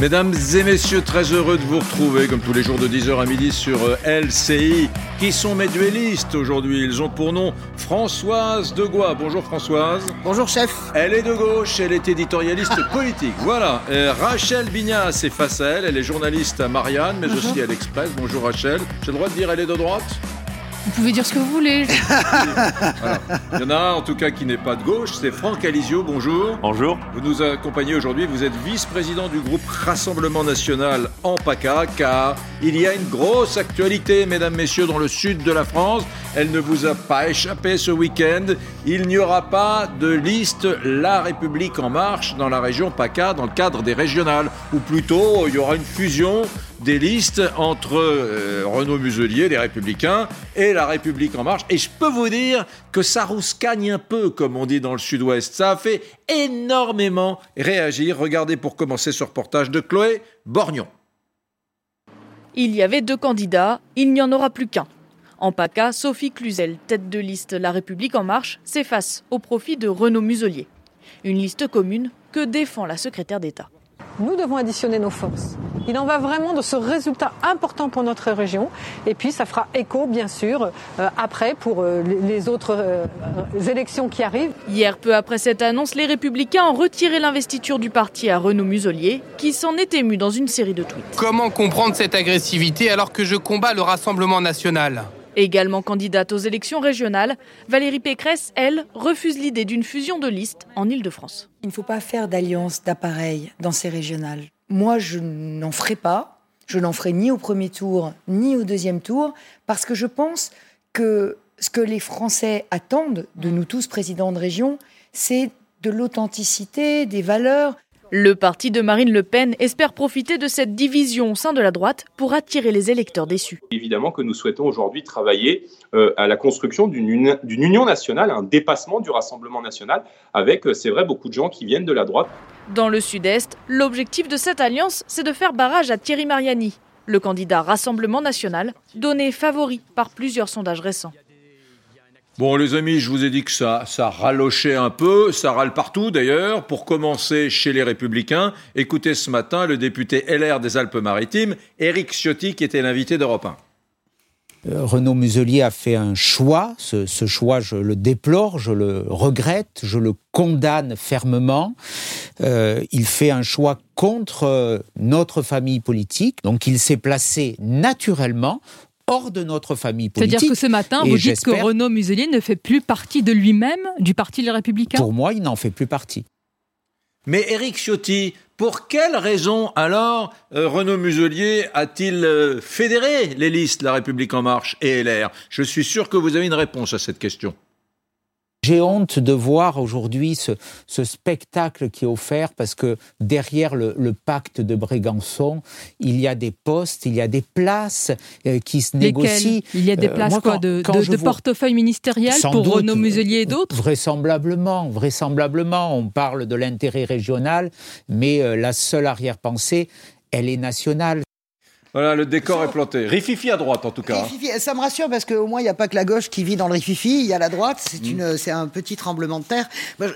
Mesdames et messieurs, très heureux de vous retrouver comme tous les jours de 10h à midi sur euh, LCI. Qui sont mes duellistes aujourd'hui Ils ont pour nom Françoise Degois. Bonjour Françoise. Bonjour chef. Elle est de gauche, elle est éditorialiste politique. Voilà. Euh, Rachel Bignas est face à elle. Elle est journaliste à Marianne, mais aussi à l'Express. Bonjour Rachel. J'ai le droit de dire elle est de droite? Vous pouvez dire ce que vous voulez. Il y en a un en tout cas qui n'est pas de gauche, c'est Franck Alizio, bonjour. Bonjour. Vous nous accompagnez aujourd'hui, vous êtes vice-président du groupe Rassemblement National en PACA, car il y a une grosse actualité, mesdames, messieurs, dans le sud de la France. Elle ne vous a pas échappé ce week-end. Il n'y aura pas de liste La République en marche dans la région PACA dans le cadre des régionales, ou plutôt il y aura une fusion des listes entre euh, Renaud Muselier, les Républicains, et La République en marche. Et je peux vous dire que ça rouscagne un peu, comme on dit dans le sud-ouest. Ça a fait énormément réagir. Regardez pour commencer ce reportage de Chloé Borgnon. Il y avait deux candidats, il n'y en aura plus qu'un. En PACA, Sophie Cluzel, tête de liste La République en marche, s'efface au profit de Renaud Muselier. Une liste commune que défend la secrétaire d'État. Nous devons additionner nos forces. Il en va vraiment de ce résultat important pour notre région. Et puis, ça fera écho, bien sûr, euh, après pour euh, les autres euh, élections qui arrivent. Hier, peu après cette annonce, les Républicains ont retiré l'investiture du parti à Renaud Muselier, qui s'en est ému dans une série de tweets. Comment comprendre cette agressivité alors que je combats le Rassemblement national? Également candidate aux élections régionales, Valérie Pécresse, elle, refuse l'idée d'une fusion de listes en Ile-de-France. Il ne faut pas faire d'alliance d'appareil dans ces régionales. Moi, je n'en ferai pas. Je n'en ferai ni au premier tour, ni au deuxième tour, parce que je pense que ce que les Français attendent de nous tous, présidents de région, c'est de l'authenticité, des valeurs. Le parti de Marine Le Pen espère profiter de cette division au sein de la droite pour attirer les électeurs déçus. Évidemment que nous souhaitons aujourd'hui travailler euh, à la construction d'une union nationale, un dépassement du Rassemblement national, avec, euh, c'est vrai, beaucoup de gens qui viennent de la droite. Dans le sud-est, l'objectif de cette alliance, c'est de faire barrage à Thierry Mariani, le candidat Rassemblement national, donné favori par plusieurs sondages récents. Bon, les amis, je vous ai dit que ça, ralochait un peu, ça râle partout d'ailleurs. Pour commencer, chez les Républicains, écoutez ce matin le député LR des Alpes-Maritimes, Éric Ciotti, qui était l'invité d'Europe 1. Euh, Renaud Muselier a fait un choix. Ce, ce, choix, je le déplore, je le regrette, je le condamne fermement. Euh, il fait un choix contre euh, notre famille politique. Donc il s'est placé naturellement hors de notre famille politique. C'est-à-dire que ce matin, vous dites que Renaud Muselier ne fait plus partie de lui-même, du Parti Les Républicains Pour moi, il n'en fait plus partie. Mais Éric Ciotti, pour quelle raison alors euh, Renaud Muselier a-t-il euh, fédéré les listes La République En Marche et LR Je suis sûr que vous avez une réponse à cette question. J'ai honte de voir aujourd'hui ce, ce, spectacle qui est offert parce que derrière le, le, pacte de Brégançon, il y a des postes, il y a des places euh, qui se négocient. Il y a des euh, places quoi, de, de, de portefeuille ministériel pour doute, Renaud Muselier et d'autres Vraisemblablement, vraisemblablement. On parle de l'intérêt régional, mais euh, la seule arrière-pensée, elle est nationale. Voilà, le décor est planté. Rififi à droite, en tout cas. Rififi, ça me rassure parce qu'au moins, il n'y a pas que la gauche qui vit dans le rififi, il y a la droite. C'est mm. c'est un petit tremblement de terre.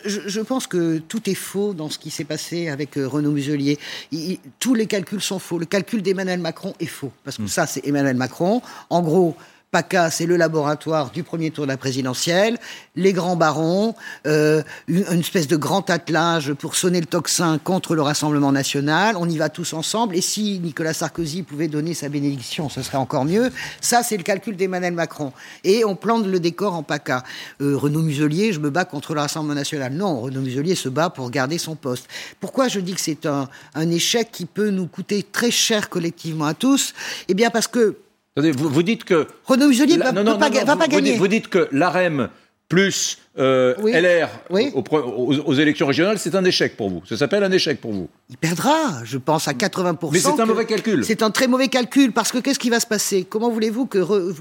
Je, je, pense que tout est faux dans ce qui s'est passé avec euh, Renaud Muselier. Il, tous les calculs sont faux. Le calcul d'Emmanuel Macron est faux. Parce que mm. ça, c'est Emmanuel Macron. En gros, PACA, c'est le laboratoire du premier tour de la présidentielle, les grands barons, euh, une, espèce de grand attelage pour sonner le tocsin contre le Rassemblement national. On y va tous ensemble. Et si Nicolas Sarkozy pouvait donner sa bénédiction, ce serait encore mieux. Ça, c'est le calcul d'Emmanuel Macron. Et on plante le décor en PACA. Euh, Renaud Muselier, je me bats contre le Rassemblement national. Non, Renaud Muselier se bat pour garder son poste. Pourquoi je dis que c'est un échec qui peut nous coûter très cher collectivement à tous? Eh bien, parce que vous, vous, dites que. Renaud Muselier ne va, pas, va pas gagner. vous dites que l'AREM plus euh, LR Aux, élections régionales, c'est un échec pour vous. Ça s'appelle un échec pour vous. Il perdra, je pense, à 80%. Mais c'est un mauvais calcul. C'est un très mauvais calcul, parce que qu'est-ce qui va se passer? Comment voulez-vous que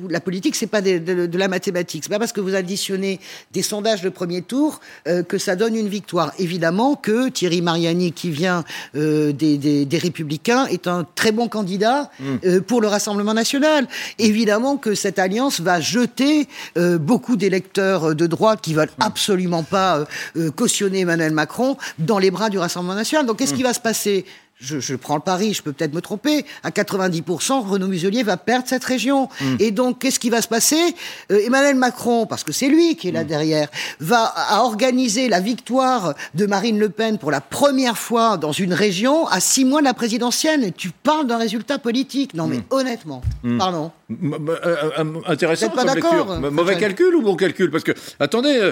la politique, c'est pas de, de, la mathématique? C'est pas parce que vous additionnez des sondages de premier tour euh, que ça donne une victoire. Évidemment que Thierry Mariani, qui vient euh, des, des, des, Républicains, est un très bon candidat euh, pour le Rassemblement national. Évidemment que cette alliance va jeter beaucoup d'électeurs de droite qui veulent absolument pas euh, euh, cautionner Emmanuel Macron dans les bras du Rassemblement national. Donc qu'est-ce qui va se passer? Je, prends le pari, je peux peut-être me tromper, à 90%, Renaud Muselier va perdre cette région. Hmm. Et donc, qu'est-ce qui va se passer? Euh, Emmanuel Macron, parce que c'est lui qui est là hmm. derrière, va organiser la victoire de Marine Le Pen pour la première fois dans une région à six mois de la présidentielle. Et tu parles d'un résultat politique. Non, mais hmm. honnêtement, pardon. Euh, euh, intéressant comme lecture. Mauvais calcul ou bon calcul? Parce que, attendez,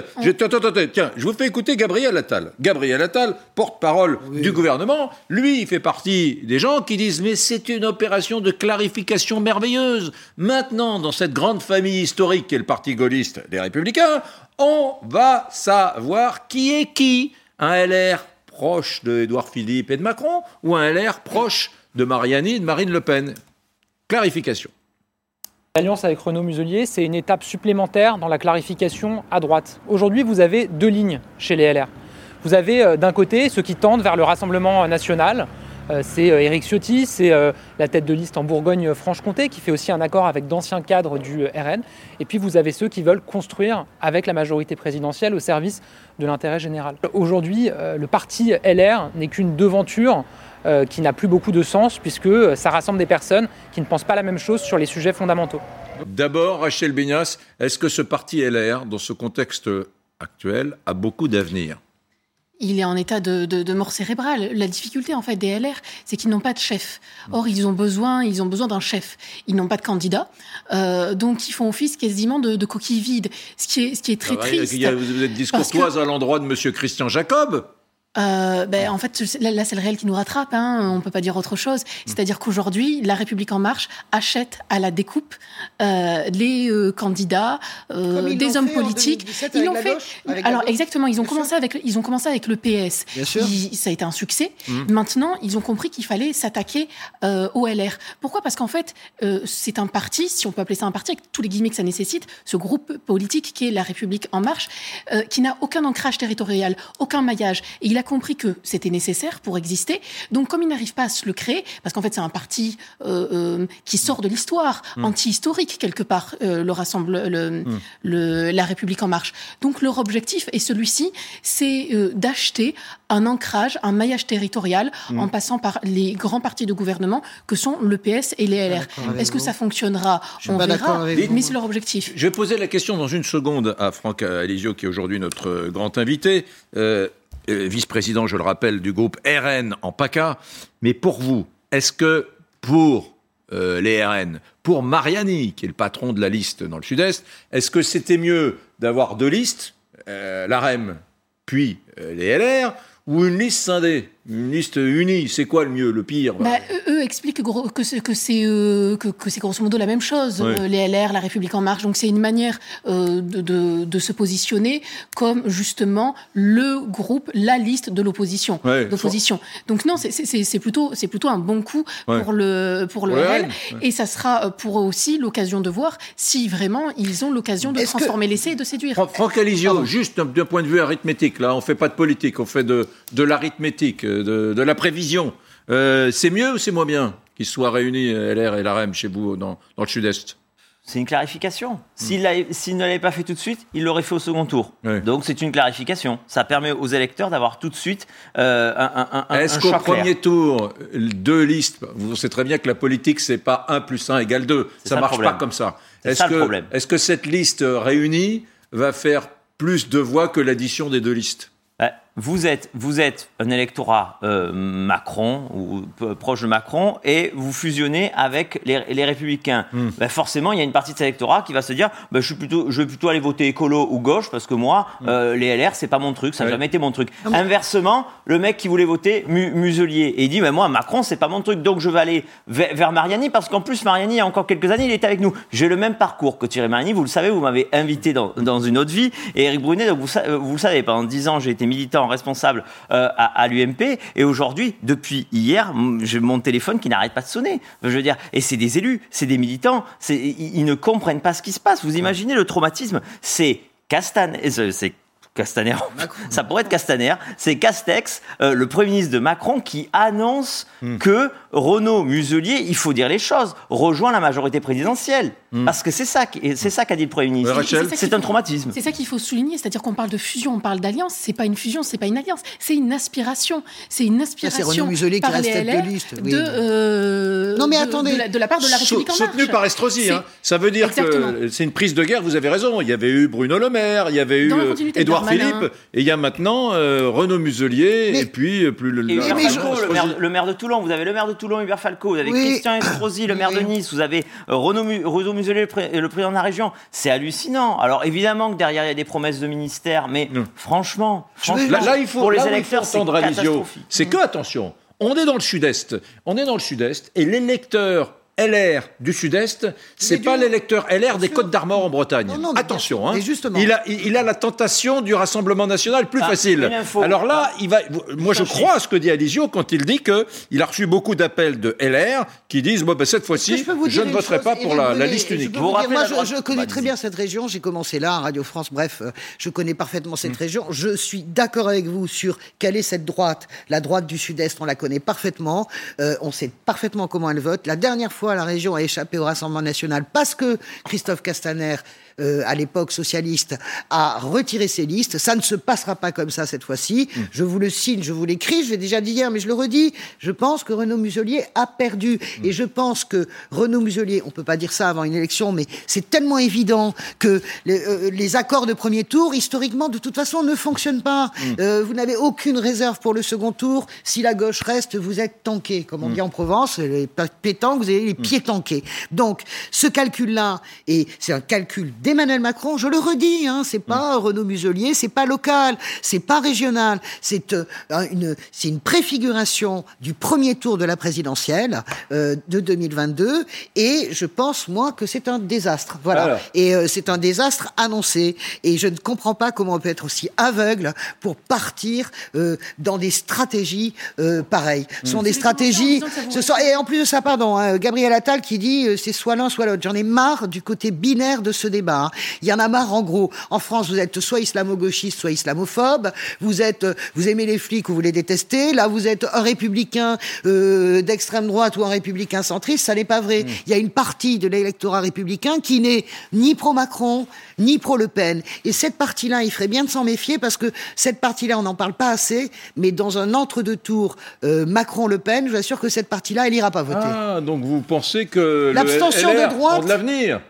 tiens, je vous fais écouter Gabriel Attal. Gabriel Attal, porte-parole du gouvernement, lui, fait partie des gens qui disent mais c'est une opération de clarification merveilleuse. Maintenant, dans cette grande famille historique qu'est le Parti gaulliste des Républicains, on va savoir qui est qui. Un LR proche de Édouard Philippe et de Macron ou un LR proche de Mariani et de Marine Le Pen? Clarification. L'alliance avec Renaud Muselier, c'est une étape supplémentaire dans la clarification à droite. Aujourd'hui, vous avez deux lignes chez les LR. Vous avez euh, d'un côté ceux qui tendent vers le Rassemblement national, euh, c'est euh, Éric Ciotti, c'est euh, la tête de liste en Bourgogne-Franche-Comté qui fait aussi un accord avec d'anciens cadres du RN. Et puis vous avez ceux qui veulent construire avec la majorité présidentielle au service de l'intérêt général. Aujourd'hui, le parti LR n'est qu'une devanture qui n'a plus beaucoup de sens puisque ça rassemble des personnes qui ne pensent pas la même chose sur les sujets fondamentaux. D'abord, Rachel Bignas, est-ce que ce parti LR, dans ce contexte actuel, a beaucoup d'avenir? Il est en état de, mort cérébrale. La difficulté en fait des LR, c'est qu'ils n'ont pas de chef. Or, ils ont besoin, ils ont besoin d'un chef. Ils n'ont pas de candidat, euh, donc ils font office quasiment de, de coquille vide, ce qui est, ce qui est très triste. vous êtes discourtoise à l'endroit de Monsieur Christian Jacob euh, ben, en fait, là, c'est le réel qui nous rattrape. Hein, on peut pas dire autre chose. C'est-à-dire qu'aujourd'hui, La République en Marche achète à la découpe euh, les euh, candidats, euh, des hommes politiques. Ils l'ont fait. Alors exactement, ils ont commencé avec ils ont commencé avec le PS. ça a été un succès. Mmh. Maintenant, ils ont compris qu'il fallait s'attaquer euh, au LR. Pourquoi? Parce qu'en fait, euh, c'est un parti, si on peut appeler ça un parti, avec tous les guillemets que ça nécessite, ce groupe politique qui est La République en Marche, qui n'a aucun ancrage territorial, aucun maillage. Et il a compris que c'était nécessaire pour exister. Donc, comme il n'arrive pas à se le créer, parce qu'en fait, c'est un parti euh, euh, qui sort de l'histoire, mm. anti-historique quelque part, euh, le rassemble, mm. le, la République en marche. Donc, leur objectif, et celui-ci, c'est d'acheter un ancrage, un maillage territorial, mm. en passant par les grands partis de gouvernement que sont le PS et les LR. Est-ce que ça fonctionnera? On verra, mais c'est leur objectif. Je vais poser la question dans une seconde à Franck Alizio, qui est aujourd'hui notre grand invité. Euh, vice-président, je le rappelle, du groupe RN en PACA. Mais pour vous, est-ce que pour euh, les RN, pour Mariani, qui est le patron de la liste dans le Sud-Est, est-ce que c'était mieux d'avoir deux listes, euh, l'AREM puis les LR, ou une liste scindée? Une liste unie, c'est quoi le mieux, le pire bah, Eux expliquent que, c'est que c'est euh, que, c'est grosso modo la même chose, euh, les LR, la République en marche. Donc c'est une manière euh, de, de, se positionner comme justement le groupe, la liste de l'opposition. d'opposition. Donc non, c'est plutôt c'est plutôt un bon coup pour le pour le RN, et ça sera pour eux aussi l'occasion de voir si vraiment ils ont l'occasion de transformer l'essai et de séduire. Franck Alizio, juste d'un point de vue arithmétique, là, on fait pas de politique, on fait de de l'arithmétique de, la prévision. Euh, c'est mieux ou c'est moins bien qu'ils soient réunis, euh, LR et l'AREM, chez vous, dans, le Sud-Est? C'est une clarification. S'il ne l'avait pas fait tout de suite, il l'aurait fait au second tour. Donc c'est une clarification. Ça permet aux électeurs d'avoir tout de suite euh, un, un, Est-ce qu'au premier tour, deux listes, vous savez très bien que la politique, c'est pas 1 plus 1 égale 2. Ça ne marche pas comme ça. Problème. Est-ce que cette liste réunie va faire plus de voix que l'addition des deux listes? Vous êtes, vous êtes un électorat euh, Macron ou proche de Macron et vous fusionnez avec les, Républicains. Hmm. Ben forcément, il y a une partie de cet électorat qui va se dire ben, je, suis plutôt, je vais plutôt aller voter écolo ou gauche parce que moi, hmm. euh, les LR, c'est pas mon truc, ça n'a jamais été mon truc. Inversement, le mec qui voulait voter Muselier et il dit ben, moi, Macron, c'est pas mon truc, donc je vais aller vers, Mariani parce qu'en plus, Mariani, il y a encore quelques années, il était avec nous. J'ai le même parcours que Thierry Mariani, vous le savez, vous m'avez invité dans, dans, une autre vie. Et Eric Brunet, donc vous, vous le savez, pendant dix ans, j'ai été militant responsable euh, à, l'UMP. Et aujourd'hui, depuis hier, j'ai mon téléphone qui n'arrête pas de sonner. Je dire, et c'est des élus, c'est des militants, ils, ne comprennent pas ce qui se passe. Vous imaginez le traumatisme C'est Castaner, c'est Castaner, ça pourrait être Castaner, c'est Castex, euh, le Premier ministre de Macron, qui annonce hmm. que Renaud Muselier, il faut dire les choses, rejoint la majorité présidentielle. Hmm. Parce que c'est ça, c'est ça qu'a dit le Premier ministre. c'est un traumatisme. C'est ça qu'il faut souligner, c'est-à-dire qu'on parle de fusion, on parle d'alliance, c'est pas une fusion, c'est pas une alliance, c'est une aspiration. C'est une aspiration. C'est Renaud Muselier qui reste tête de liste. De, euh, non mais attendez. De la, part de la République en Soutenu par Estrosi, hein. ça veut dire que c'est une prise de guerre, vous avez raison. Il y avait eu Bruno Le Maire, il y avait eu Édouard Philippe, et il y a maintenant euh, Renaud Muselier, et puis euh, plus le, le, maire, de Toulon. Vous avez le maire de Toulon, Hubert Falco. Vous avez Christian Estrosi, le maire de Nice. Vous avez euh, Renaud, Muselier, le, président de la région. C'est hallucinant. Alors évidemment que derrière il y a des promesses de ministère, mais franchement, là, il faut pour les électeurs, c'est C'est que attention, on est dans le sud-est, on est dans le sud-est, et l'électeur LR du Sud-Est, c'est pas l'électeur LR des Côtes d'Armor en Bretagne. Attention, hein. Il, a, il a la tentation du Rassemblement national plus ah, facile. Alors là, il va. Moi, je crois à ce que dit Alizio quand il dit que il a reçu beaucoup d'appels de LR qui disent bon, ben, cette fois-ci, je, ne voterai pas pour la, liste unique. moi, je, connais très bien cette région. J'ai commencé là, à Radio France. Bref, euh, je connais parfaitement cette mm. région. Je suis d'accord avec vous sur quelle est cette droite. La droite du Sud-Est, on la connaît parfaitement. Euh, on sait parfaitement comment elle vote. La dernière fois la région a échappé au Rassemblement national parce que Christophe Castaner euh, à l'époque socialiste, a retiré ses listes. Ça ne se passera pas comme ça cette fois-ci. Mm. Je vous le signe, je vous l'écris, je l'ai déjà dit hier, mais je le redis. Je pense que Renaud Muselier a perdu. Mm. Et je pense que Renaud Muselier, on peut pas dire ça avant une élection, mais c'est tellement évident que euh, les, accords de premier tour, historiquement, de toute façon, ne fonctionnent pas. Mm. Euh, vous n'avez aucune réserve pour le second tour. Si la gauche reste, vous êtes tanké. Comme on dit en Provence, les pétanques, vous avez les pieds tankés. Donc, ce calcul-là, et c'est un calcul d'Emmanuel Macron, je le redis, hein, c'est pas mm. Renaud Muselier, c'est pas local, c'est pas régional, c'est euh, une, c'est une préfiguration du premier tour de la présidentielle euh, de 2022, et je pense moi que c'est un désastre, voilà, et euh, c'est un désastre annoncé, et je ne comprends pas comment on peut être aussi aveugle pour partir dans des stratégies pareilles. Ce sont mm. des stratégies, ce sont, et en plus de ça, pardon, hein, Gabriel Attal qui dit c'est soit l'un soit l'autre. J'en ai marre du côté binaire de ce débat. Il y en a marre, en gros. En France, vous êtes soit islamo-gauchiste, soit islamophobe. Vous êtes, vous aimez les flics ou vous les détestez. Là, vous êtes un républicain euh, d'extrême droite ou un républicain centriste. Ça n'est pas vrai. Mm. Il y a une partie de l'électorat républicain qui n'est ni pro-Macron, ni pro-Le Pen. Et cette partie-là, il ferait bien de s'en méfier parce que cette partie-là, on n'en parle pas assez. Mais dans un entre-deux tours euh, Macron-Le Pen, je vous assure que cette partie-là, elle n'ira pas voter. Ah, donc vous pensez que l'abstention de droite de l'avenir?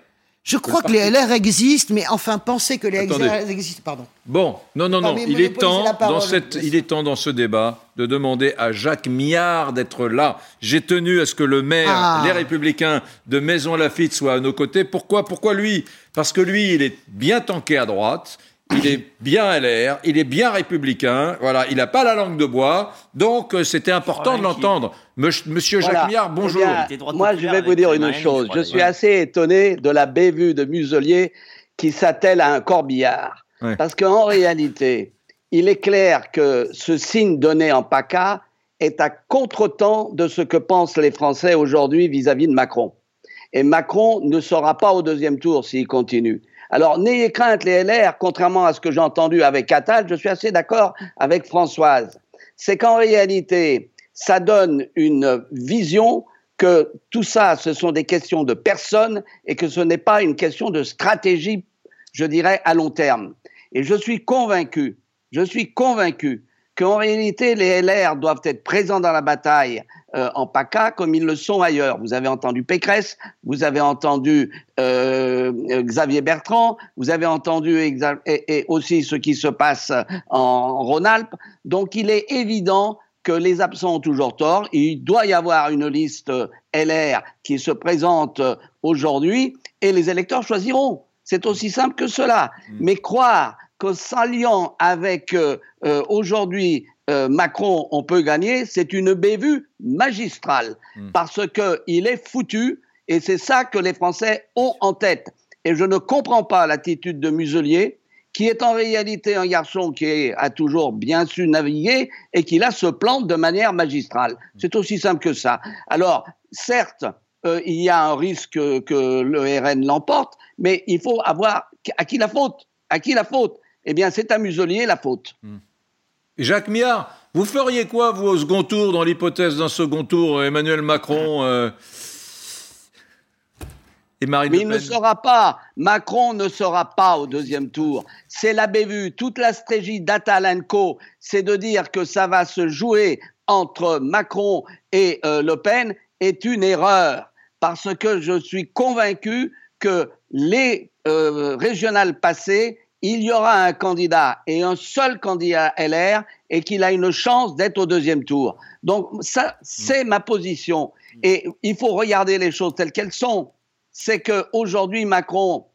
Je crois que les LR existent, mais enfin, penser que les LR existent, pardon. Bon, non, non, non, il est, temps, dans cette, il est temps dans ce débat de demander à Jacques Miard d'être là. J'ai tenu à ce que le maire, ah. les Républicains de Maison Lafitte soient à nos côtés. Pourquoi? Pourquoi lui? Parce que lui, il est bien tanké à droite, il est bien LR, il est bien républicain, voilà, il n'a pas la langue de bois, donc euh, c'était important de l'entendre. Monsieur Jacques Miard, bonjour. moi, je vais vous dire une chose. Je suis assez étonné de la bévue de Muselier qui s'attelle à un corbillard. Parce qu'en réalité, il est clair que ce signe donné en PACA est à contretemps de ce que pensent les Français aujourd'hui vis-à-vis de Macron. Et Macron ne sera pas au deuxième tour s'il continue. Alors, n'ayez crainte les LR, contrairement à ce que j'ai entendu avec Attal, je suis assez d'accord avec Françoise. C'est qu'en réalité, ça donne une vision que tout ça, ce sont des questions de personnes et que ce n'est pas une question de stratégie, je dirais, à long terme. Et je suis convaincu, je suis convaincu qu'en réalité, les LR doivent être présents dans la bataille euh, en PACA comme ils le sont ailleurs. Vous avez entendu Pécresse, vous avez entendu euh, Xavier Bertrand, vous avez entendu et, aussi ce qui se passe en Rhône-Alpes. Donc il est évident que les absents ont toujours tort. Il doit y avoir une liste LR qui se présente aujourd'hui et les électeurs choisiront. C'est aussi simple que cela. Mmh. Mais croire qu'en s'alliant avec euh, aujourd'hui euh, Macron, on peut gagner, c'est une bévue magistrale, hmm. parce qu'il est foutu, et c'est ça que les Français ont en tête. Et je ne comprends pas l'attitude de Muselier, qui est en réalité un garçon qui a toujours bien su naviguer et qui là se plante de manière magistrale. Hmm. C'est aussi simple que ça. Alors, certes, euh, il y a un risque que le RN l'emporte, mais il faut avoir à qui la faute? À qui la faute? Eh bien, c'est à Muselier la faute. Hmm. Jacques Miard, vous feriez quoi, vous, au second tour, dans l'hypothèse d'un second tour, Emmanuel Macron euh, et Marine Mais Le il Pen ne sera pas, Macron ne sera pas au deuxième tour. C'est la bévue. Toute la stratégie d'Atalenco, c'est de dire que ça va se jouer entre Macron et euh, Le Pen, est une erreur. Parce que je suis convaincu que les euh, régionales passées, il y aura un candidat et un seul candidat LR et qu'il a une chance d'être au deuxième tour. Donc ça, c'est ma position. Et il faut regarder les choses telles qu'elles sont. C'est qu'aujourd'hui, Macron,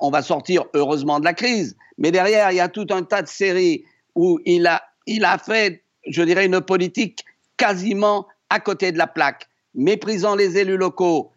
on va sortir heureusement de la crise, mais derrière, il y a tout un tas de séries où il a, il a fait, je dirais, une politique quasiment à côté de la plaque, méprisant les élus locaux,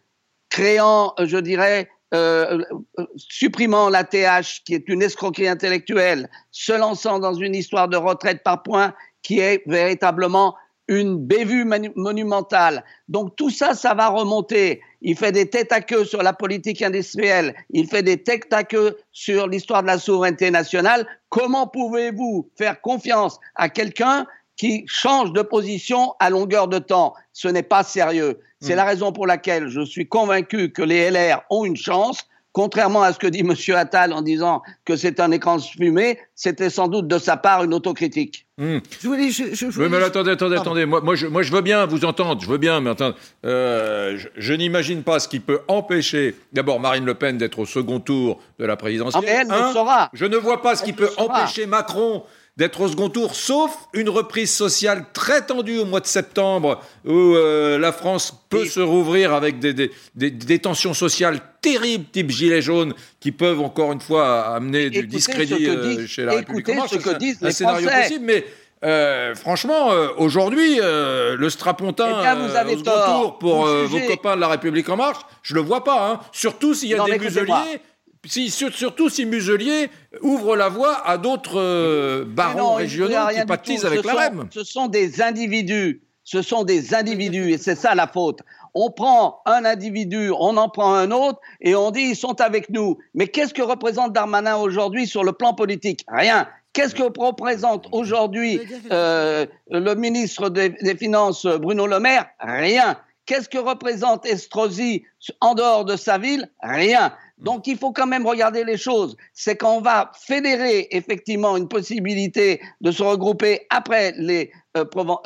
créant, je dirais, euh, euh, supprimant la TH, qui est une escroquerie intellectuelle, se lançant dans une histoire de retraite par points qui est véritablement une bévue monumentale. Donc tout ça, ça va remonter. Il fait des têtes à queue sur la politique industrielle, il fait des têtes à queue sur l'histoire de la souveraineté nationale. Comment pouvez-vous faire confiance à quelqu'un qui change de position à longueur de temps. Ce n'est pas sérieux. C'est hmm. la raison pour laquelle je suis convaincu que les LR ont une chance. Contrairement à ce que dit M. Attal en disant que c'est un écran fumé, c'était sans doute de sa part une autocritique. Hmm. Je voulais, je, oui, mais attendez, attendez, attendez. Moi, moi, je, moi, je veux bien vous entendre, je veux bien, mais attendez, euh, je, n'imagine pas ce qui peut empêcher d'abord Marine Le Pen d'être au second tour de la présidentielle. Ah, elle le saura. Je ne vois pas ce qui peut empêcher Macron d'être au second tour, sauf une reprise sociale très tendue au mois de septembre, où euh, la France peut se rouvrir avec des, des, tensions sociales terribles, type gilet jaune, qui peuvent encore une fois amener du discrédit euh, chez la République. ce que disent un, les scénario possible, mais euh, franchement, aujourd'hui, le strapontin eh vous avez au second tour pour vos copains de la République en marche, je le vois pas. Hein. Surtout s'il y a des museliers surtout si Muselier ouvre la voie à d'autres euh, barons régionaux qui pâtissent avec la REM. Ce sont des individus. Ce sont des individus et c'est ça la faute. On prend un individu, on en prend un autre et on dit ils sont avec nous. Mais qu'est-ce que représente Darmanin aujourd'hui sur le plan politique? Rien. Qu'est-ce que représente aujourd'hui euh, le ministre des, des, Finances, Bruno Le Maire? Rien. Qu'est-ce que représente Estrosi en dehors de sa ville? Rien. Donc il faut quand même regarder les choses. C'est qu'on va fédérer effectivement une possibilité de se regrouper après les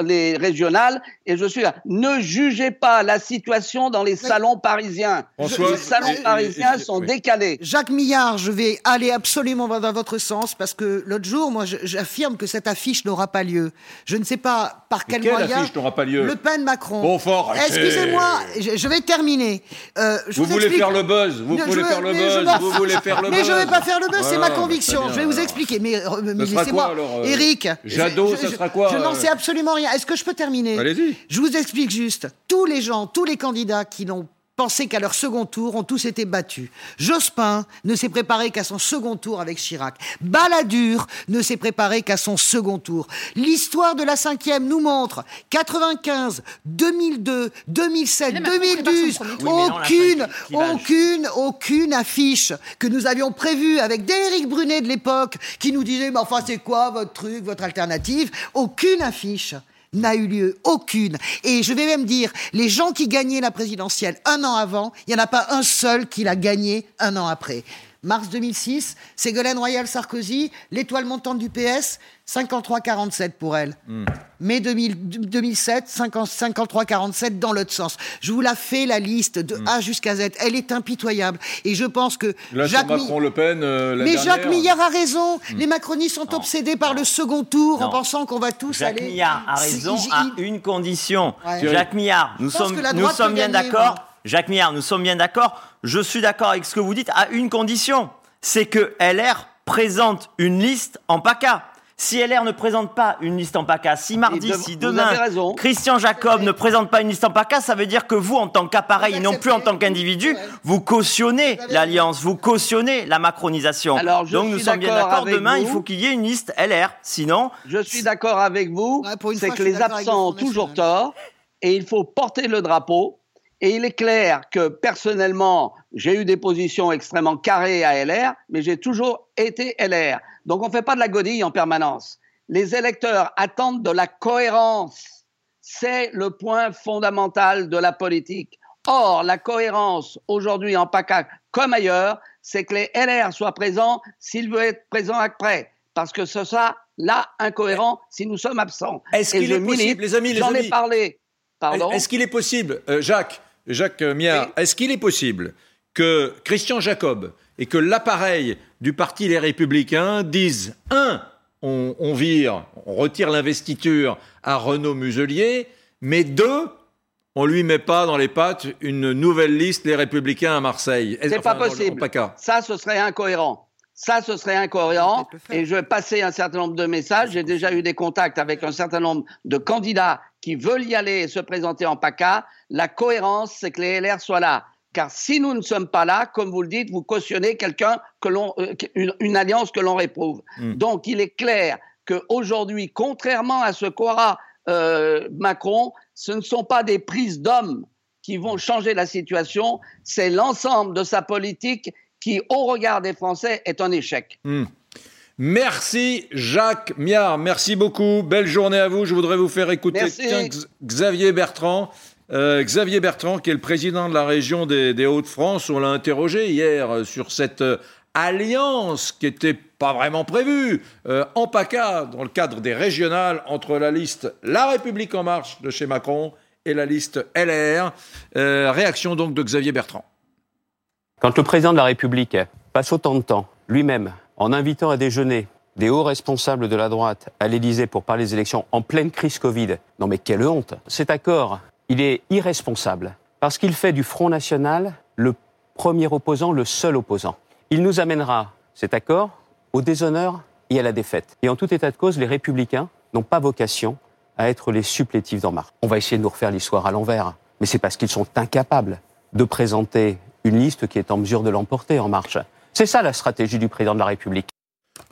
les régionales. Et je suis là. Ne jugez pas la situation dans les salons parisiens. les salons parisiens sont décalés. Jacques Millard, je vais aller absolument dans votre sens parce que l'autre jour, moi, j'affirme que cette affiche n'aura pas lieu. Je ne sais pas par quel quelle moyen. affiche n'aura pas lieu Le Pen Macron. Bon, fort. Excusez-moi, je, vais terminer. Euh, vous, voulez faire le buzz Vous voulez faire le buzz Vous voulez faire le buzz Mais je ne vais pas faire le buzz, c'est ma conviction. Je vais vous expliquer. Mais, euh, mais laissez-moi. Eric. Jadot, ça sera quoi Je n'en sais absolument rien. Est-ce que je peux terminer? Allez-y. Je vous explique juste. Tous les gens, tous les candidats qui n'ont pensé qu'à leur second tour ont tous été battus. Jospin ne s'est préparé qu'à son second tour avec Chirac. Balladur ne s'est préparé qu'à son second tour. L'histoire de la cinquième nous montre 95, 2002, 2007, 2012, aucune, aucune, aucune affiche que nous avions prévue avec Déric Brunet de l'époque qui nous disait, mais enfin c'est quoi votre truc, votre alternative? Aucune affiche n'a eu lieu, aucune. Et je vais même dire, les gens qui gagnaient la présidentielle un an avant, il n'y en a pas un seul qui l'a gagné un an après. Mars 2006, Ségolène Royal Sarkozy, l'étoile montante du PS, 53-47 pour elle. Hmm. Mai 2007, 53-47 dans l'autre sens. Je vous la fais la liste de hmm. A jusqu'à Z. Elle est impitoyable. Et je pense que Jacques Macron-Le Pen. Euh, Mais Jacques Millard a raison. Hmm. Les macronistes sont obsédés par le second tour en pensant qu'on va tous Jacques aller. Jacques Millard a raison à une condition. Jacques Millard, nous sommes, nous sommes bien d'accord. Jacques Millard, nous sommes bien d'accord. Je suis d'accord avec ce que vous dites à une condition. C'est que LR présente une liste en PACA. Si LR ne présente pas une liste en PACA, si mardi, si demain, Christian Jacob ne présente pas une liste en PACA, ça veut dire que vous, en tant qu'appareil et non plus en tant qu'individu, vous cautionnez l'alliance, vous cautionnez la macronisation. Donc nous sommes bien d'accord, demain, il faut qu'il y ait une liste LR. Sinon. Je suis d'accord avec vous, c'est que les absents ont toujours tort et il faut porter le drapeau et il est clair que personnellement, j'ai eu des positions extrêmement carrées à LR, mais j'ai toujours été LR. Donc on ne fait pas de la godille en permanence. Les électeurs attendent de la cohérence. C'est le point fondamental de la politique. Or, la cohérence aujourd'hui en PACA comme ailleurs, c'est que les LR soient présents s'ils veulent être présents après. Parce que ce sera là incohérent si nous sommes absents. Est-ce qu'il est possible, les amis, les J'en ai parlé. Pardon Est-ce qu'il est possible, euh, Jacques, Jacques Miard, est-ce qu'il est possible que Christian Jacob et que l'appareil du Parti Les Républicains disent un, on, on vire, on retire l'investiture à Renaud Muselier, mais deux, on lui met pas dans les pattes une nouvelle liste Les Républicains à Marseille? C'est enfin, pas possible. Ça, ce serait incohérent. Ça, ce serait incohérent. Et je vais passer un certain nombre de messages. J'ai déjà eu des contacts avec un certain nombre de candidats qui veulent y aller et se présenter en PACA. La cohérence, c'est que les LR soient là. Car si nous ne sommes pas là, comme vous le dites, vous cautionnez quelqu'un que l'on, euh, une, alliance que l'on réprouve. Hmm. Donc, il est clair qu'aujourd'hui, contrairement à ce qu'aura euh, Macron, ce ne sont pas des prises d'hommes qui vont changer la situation, c'est l'ensemble de sa politique qui, au regard des Français, est un échec. Hmm. Merci Jacques Miard, merci beaucoup. Belle journée à vous. Je voudrais vous faire écouter Xavier Bertrand. Euh, Xavier Bertrand, qui est le président de la région des, Hauts-de-France, on l'a interrogé hier euh, sur cette euh, alliance qui n'était pas vraiment prévue en PACA dans le cadre des régionales entre la liste La République en marche de chez Macron et la liste LR. réaction donc de Xavier Bertrand. Quand le président de la République passe autant de temps, lui-même, en invitant à déjeuner des hauts responsables de la droite à l'Élysée pour parler des élections en pleine crise Covid, non mais quelle honte Cet accord, il est irresponsable parce qu'il fait du Front National le premier opposant, le seul opposant. Il nous amènera, cet accord, au déshonneur et à la défaite. Et en tout état de cause, les républicains n'ont pas vocation à être les supplétifs d'En Marche. On va essayer de nous refaire l'histoire à l'envers, mais c'est parce qu'ils sont incapables de présenter une liste qui est en mesure de l'emporter en marche. C'est ça la stratégie du président de la République.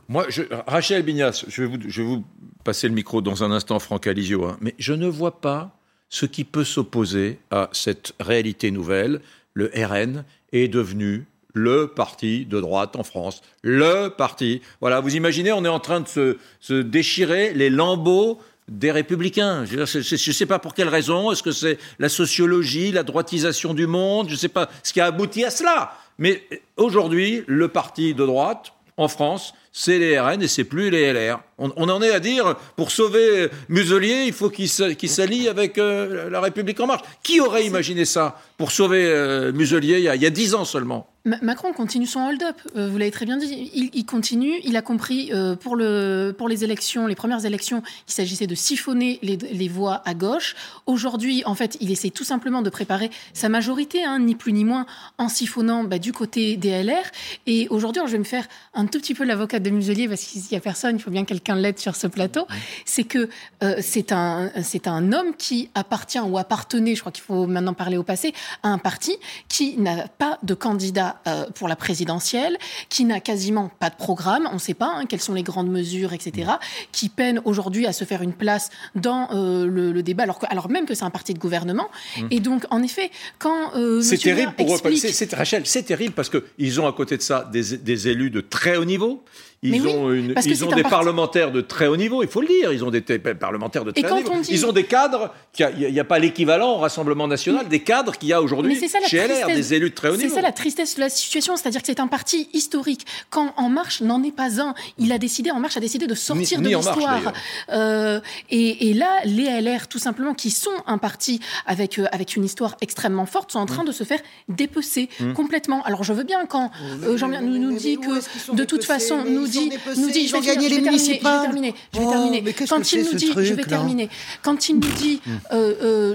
Moi, Rachel Bignas, je vais, vous, passer le micro dans un instant, Franck Alizio, hein, mais je ne vois pas ce qui peut s'opposer à cette réalité nouvelle. Le RN est devenu le parti de droite en France. Le parti. Voilà, vous imaginez, on est en train de se déchirer les lambeaux des républicains. Je ne sais pas pour quelle raison. Est-ce que c'est la sociologie, la droitisation du monde? Je ne sais pas ce qui a abouti à cela? Mais aujourd'hui, le parti de droite, en France, c'est les RN et c'est plus les LR. On, en est à dire, pour sauver Muselier, il faut qu'il s'allie avec euh, la République en marche. Qui aurait imaginé ça pour sauver euh, Muselier il y a dix ans seulement? Macron continue son hold-up, euh, vous l'avez très bien dit. Il, continue, il a compris euh, pour, le, pour les élections, les premières élections, il s'agissait de siphonner les, voix à gauche. Aujourd'hui, en fait, il essaie tout simplement de préparer sa majorité, hein, ni plus ni moins, en siphonnant bah, du côté des LR. Et aujourd'hui, je vais me faire un tout petit peu l'avocat de Muselier, parce qu'il n'y a personne, il faut bien quelqu'un l'aide sur ce plateau. C'est que euh, c'est un, un homme qui appartient ou appartenait, je crois qu'il faut maintenant parler au passé, à un parti qui n'a pas de candidat euh, pour la présidentielle, qui n'a quasiment pas de programme, on ne sait pas hein, quelles sont les grandes mesures, etc., qui peine aujourd'hui à se faire une place dans euh, le, débat, alors, alors même que c'est un parti de gouvernement. Mmh. Et donc, en effet, quand euh, c'est terrible pour explique... Rachel, c'est terrible parce qu'ils ont à côté de ça des, des élus de très haut niveau. Ils ont, une, ils ont des parlementaires de très haut niveau, il faut le dire. Ils ont des parlementaires de très haut niveau. Ils ont des cadres, il n'y a, pas l'équivalent au Rassemblement national des cadres qu'il y a aujourd'hui chez LR, des élus de très haut niveau. C'est ça la tristesse de la situation, c'est-à-dire que c'est un parti historique. Quand En Marche n'en est pas un, il a décidé, En Marche a décidé de sortir de l'histoire. Euh, et, là, les LR, tout simplement, qui sont un parti avec, euh, avec une histoire extrêmement forte, sont en train mmh. de se faire dépecer mmh. complètement. Alors je veux bien quand euh, Jean-Pierre nous, nous dit que de toute façon, nous dit, nous dit, je vais gagner les municipales. Je vais terminer. Je vais oh, terminer. Quand il nous dit, je vais terminer. Quand il nous dit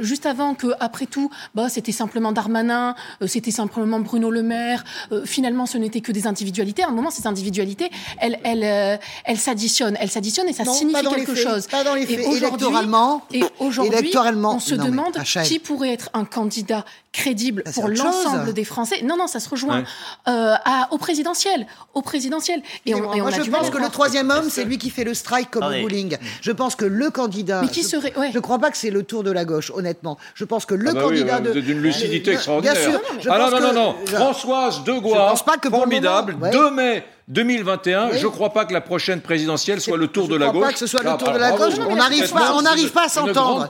juste avant que après tout, bah c'était simplement Darmanin, euh, c'était simplement Bruno Le Maire. Euh, finalement, ce n'était que des individualités. À un moment, ces individualités, elles, elles, euh, elles s'additionnent, elles s'additionnent et ça signifie quelque chose. Pas dans les faits. Et électoralement, et aujourd'hui, on se demande qui pourrait être un candidat crédible pour l'ensemble des Français. Non, non, ça se rejoint à, au présidentiel, au présidentiel. Et on, je pense que le troisième homme, c'est lui qui fait le strike comme au bowling. Je pense que le candidat. Mais qui serait. Je ne crois pas que c'est le tour de la gauche, honnêtement. Je pense que le ah bah candidat de. D'une lucidité extraordinaire. Bien sûr. ah non, non, non, non. Françoise Degois, formidable. 2 mai 2021, je ne crois pas que la prochaine présidentielle soit le tour de la gauche. Je ne crois pas que ce soit le tour de la gauche. On n'arrive pas, on n'arrive pas à s'entendre.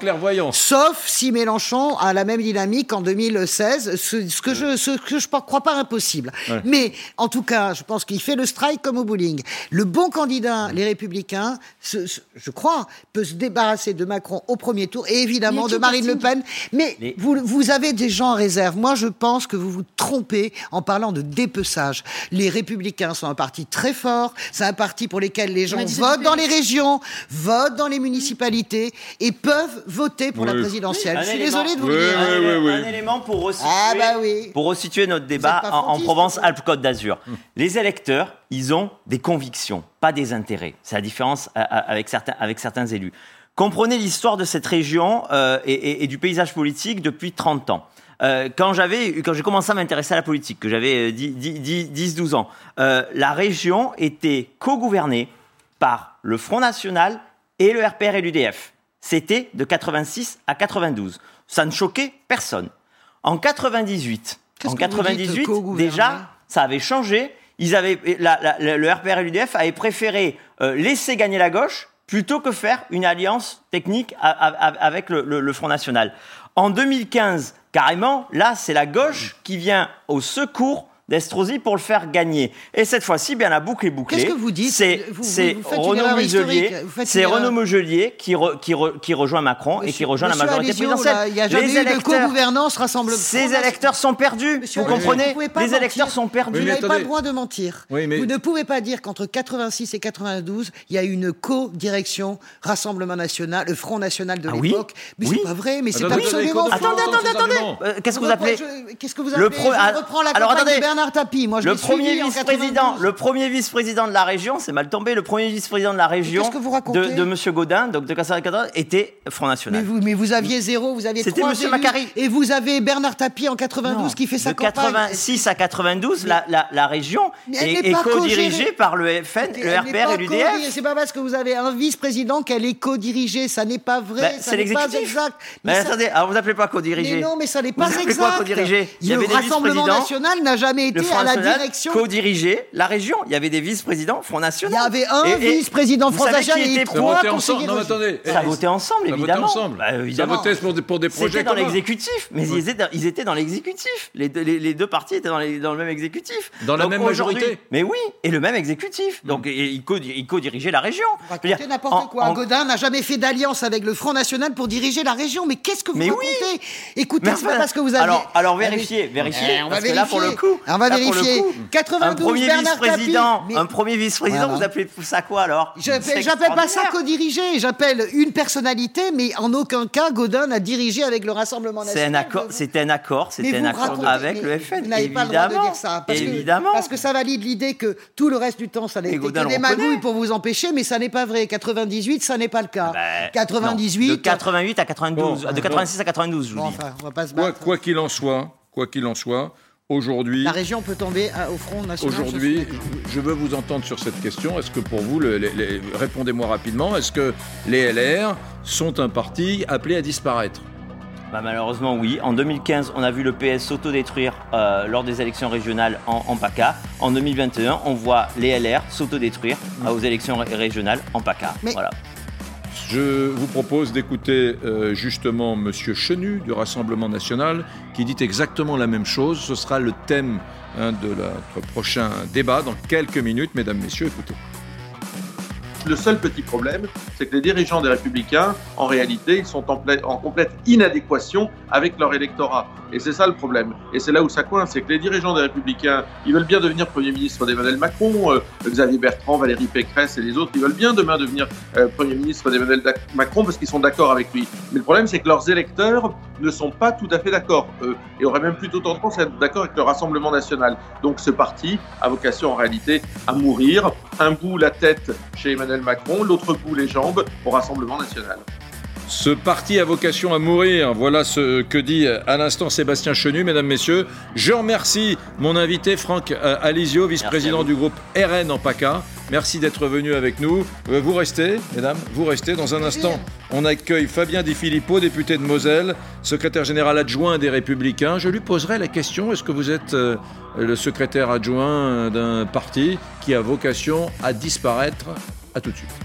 Sauf si Mélenchon a la même dynamique qu'en 2016, ce, que je, ce que je crois pas impossible. Mais en tout cas, je pense qu'il fait le strike comme au bowling. Le bon candidat, les Républicains, je crois, peut se débarrasser de Macron au premier tour et évidemment de Marine Le Pen. Mais vous, vous avez des gens en réserve. Moi, je pense que vous vous trompez en parlant de dépeçage. Les Républicains sont un parti très fort. C'est un parti pour lequel les gens votent dans les régions, votent dans les municipalités et peuvent voter pour la présidentielle. je suis désolé de vous le dire. un, élément pour resituer, ah bah pour resituer notre débat en, Provence-Alpes-Côte d'Azur. Hum. Les électeurs, ils ont des convictions, pas des intérêts. C'est la différence euh, euh, avec certains, avec certains élus. Comprenez l'histoire de cette région euh, et, du paysage politique depuis 30 ans. Quand j'avais, quand j'ai commencé à m'intéresser à la politique, que j'avais 10-12 ans, la région était co-gouvernée par le Front National et le RPR et l'UDF. C'était de 86 à 92. Ça ne choquait personne. En 98, en 98 déjà, ça avait changé. Ils avaient, le RPR et l'UDF avaient préféré euh, laisser gagner la gauche plutôt que faire une alliance technique avec le, Front National. En 2015, carrément, là, c'est la gauche qui vient au secours d'Estrosi pour le faire gagner. Et cette fois-ci, bien la boucle est bouclée. Qu'est-ce que vous dites? C'est Renaud Muselier, c'est Renaud Muselier qui, qui, qui, rejoint Macron et qui rejoint la majorité présidentielle. Il n'y a jamais les eu de co-gouvernance rassemblement. Ces électeurs sont perdus. vous comprenez? Les électeurs sont perdus. Vous n'avez pas le droit de mentir. Vous ne pouvez pas dire qu'entre 86 et 92, il y a une co-direction Rassemblement National, le Front National de l'époque. Mais c'est pas vrai. Mais c'est absolument. Attendez, attendez, attendez. Qu'est-ce que vous appelez Qu'est-ce que vous appelez Je reprends la de Bernard moi, je le premier vice-président, le premier vice-président de la région, c'est mal tombé. Le premier vice-président de la région de, de Monsieur Godin, donc de Cassandre était Front National. Mais vous, mais vous aviez zéro, vous aviez C'était Monsieur Macari. Et vous avez Bernard Tapie en 92 qui fait sa de 86 à 92, la, la, la, région est, est co-dirigée par le FN, le RPR et l'UDF. C'est pas parce que vous avez un vice-président qu'elle est co-dirigée, ça n'est pas vrai, ben, c'est l'exécutif. Mais, attendez, alors vous appelez pas co-dirigé Non, mais ça n'est pas exact. Quoi, co-dirigé Il y avait le Rassemblement national n'a jamais été à la direction. Co-dirigeait la région. Il y avait des vice-présidents Front National. Il y avait un vice-président Front National et trois ensemble. Non, attendez. Ça votait ensemble, évidemment. Ça votait pour des projets. C'était dans l'exécutif, mais ils étaient dans l'exécutif. Les deux partis étaient dans le même exécutif. Dans la même majorité. Mais oui, et le même exécutif. Donc il co-dirigeait la région. Racontez n'importe quoi. Godin n'a jamais fait d'alliance avec le Front National pour diriger la région. Mais qu'est-ce que vous racontez Écoutez, c'est pas parce que vous avez. Alors vérifiez, vérifiez. On va vérifier. pour le coup. On va vérifier. 92, un premier vice-président, un premier vice-président, vous appelez ça quoi alors? J'appelle pas ça co-diriger, j'appelle une personnalité, mais en aucun cas Godin n'a dirigé avec le Rassemblement national. C'était un accord, c'était un accord avec le FN. Vous n'avez pas le droit de dire ça, parce évidemment. Que, parce que ça valide l'idée que tout le reste du temps, ça n'était que des magouilles pour vous empêcher, mais ça n'est pas vrai. 98, ça n'est pas le cas. 98. de 88 à 92, de 86 à 92, je vous dis. Enfin, on va pas se battre. Quoi qu'il en soit, quoi qu'il en soit, Aujourd'hui, la région peut tomber au front national. Aujourd'hui, je veux vous entendre sur cette question. Est-ce que pour vous, répondez-moi rapidement, est-ce que les LR sont un parti appelé à disparaître? Bah, malheureusement oui. En 2015, on a vu le PS s'autodétruire euh, lors des élections régionales en, PACA. En 2021, on voit les LR s'autodétruire mmh. aux élections régionales en PACA. voilà. Je vous propose d'écouter euh, justement Monsieur Chenu du Rassemblement national qui dit exactement la même chose. Ce sera le thème hein, de notre prochain débat dans quelques minutes. Mesdames, Messieurs, écoutez. Le seul petit problème, c'est que les dirigeants des Républicains, en réalité, ils sont en, complète inadéquation avec leur électorat. Et c'est ça le problème. Et c'est là où ça coince, c'est que les dirigeants des Républicains, ils veulent bien devenir Premier ministre d'Emmanuel Macron, euh, Xavier Bertrand, Valérie Pécresse et les autres, ils veulent bien demain devenir euh, Premier ministre d'Emmanuel Macron parce qu'ils sont d'accord avec lui. Mais le problème, c'est que leurs électeurs ne sont pas tout à fait d'accord, eux, et auraient même plutôt tendance à être d'accord avec le Rassemblement national. Donc ce parti a vocation en réalité à mourir. Un bout la tête chez Emmanuel Macron, l'autre bout les jambes au Rassemblement national. Ce parti a vocation à mourir. Voilà ce que dit à l'instant Sébastien Chenu, mesdames, messieurs. Je remercie mon invité Franck euh, Alizio, vice-président du groupe RN en PACA. Merci d'être venu avec nous. Euh, vous restez, mesdames, vous restez. Dans un instant, on accueille Fabien Di Filippo, député de Moselle, secrétaire général adjoint des Républicains. Je lui poserai la question est-ce que vous êtes euh, le secrétaire adjoint d'un parti qui a vocation à disparaître? À tout de suite.